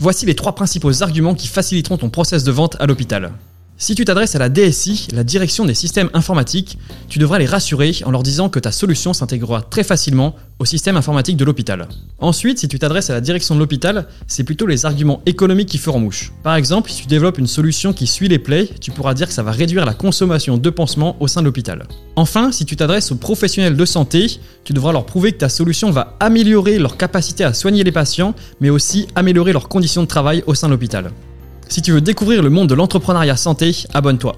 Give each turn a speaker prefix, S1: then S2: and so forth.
S1: Voici les trois principaux arguments qui faciliteront ton process de vente à l'hôpital. Si tu t'adresses à la DSI, la direction des systèmes informatiques, tu devras les rassurer en leur disant que ta solution s'intégrera très facilement au système informatique de l'hôpital. Ensuite, si tu t'adresses à la direction de l'hôpital, c'est plutôt les arguments économiques qui feront mouche. Par exemple, si tu développes une solution qui suit les plaies, tu pourras dire que ça va réduire la consommation de pansements au sein de l'hôpital. Enfin, si tu t'adresses aux professionnels de santé, tu devras leur prouver que ta solution va améliorer leur capacité à soigner les patients, mais aussi améliorer leurs conditions de travail au sein de l'hôpital. Si tu veux découvrir le monde de l'entrepreneuriat santé, abonne-toi.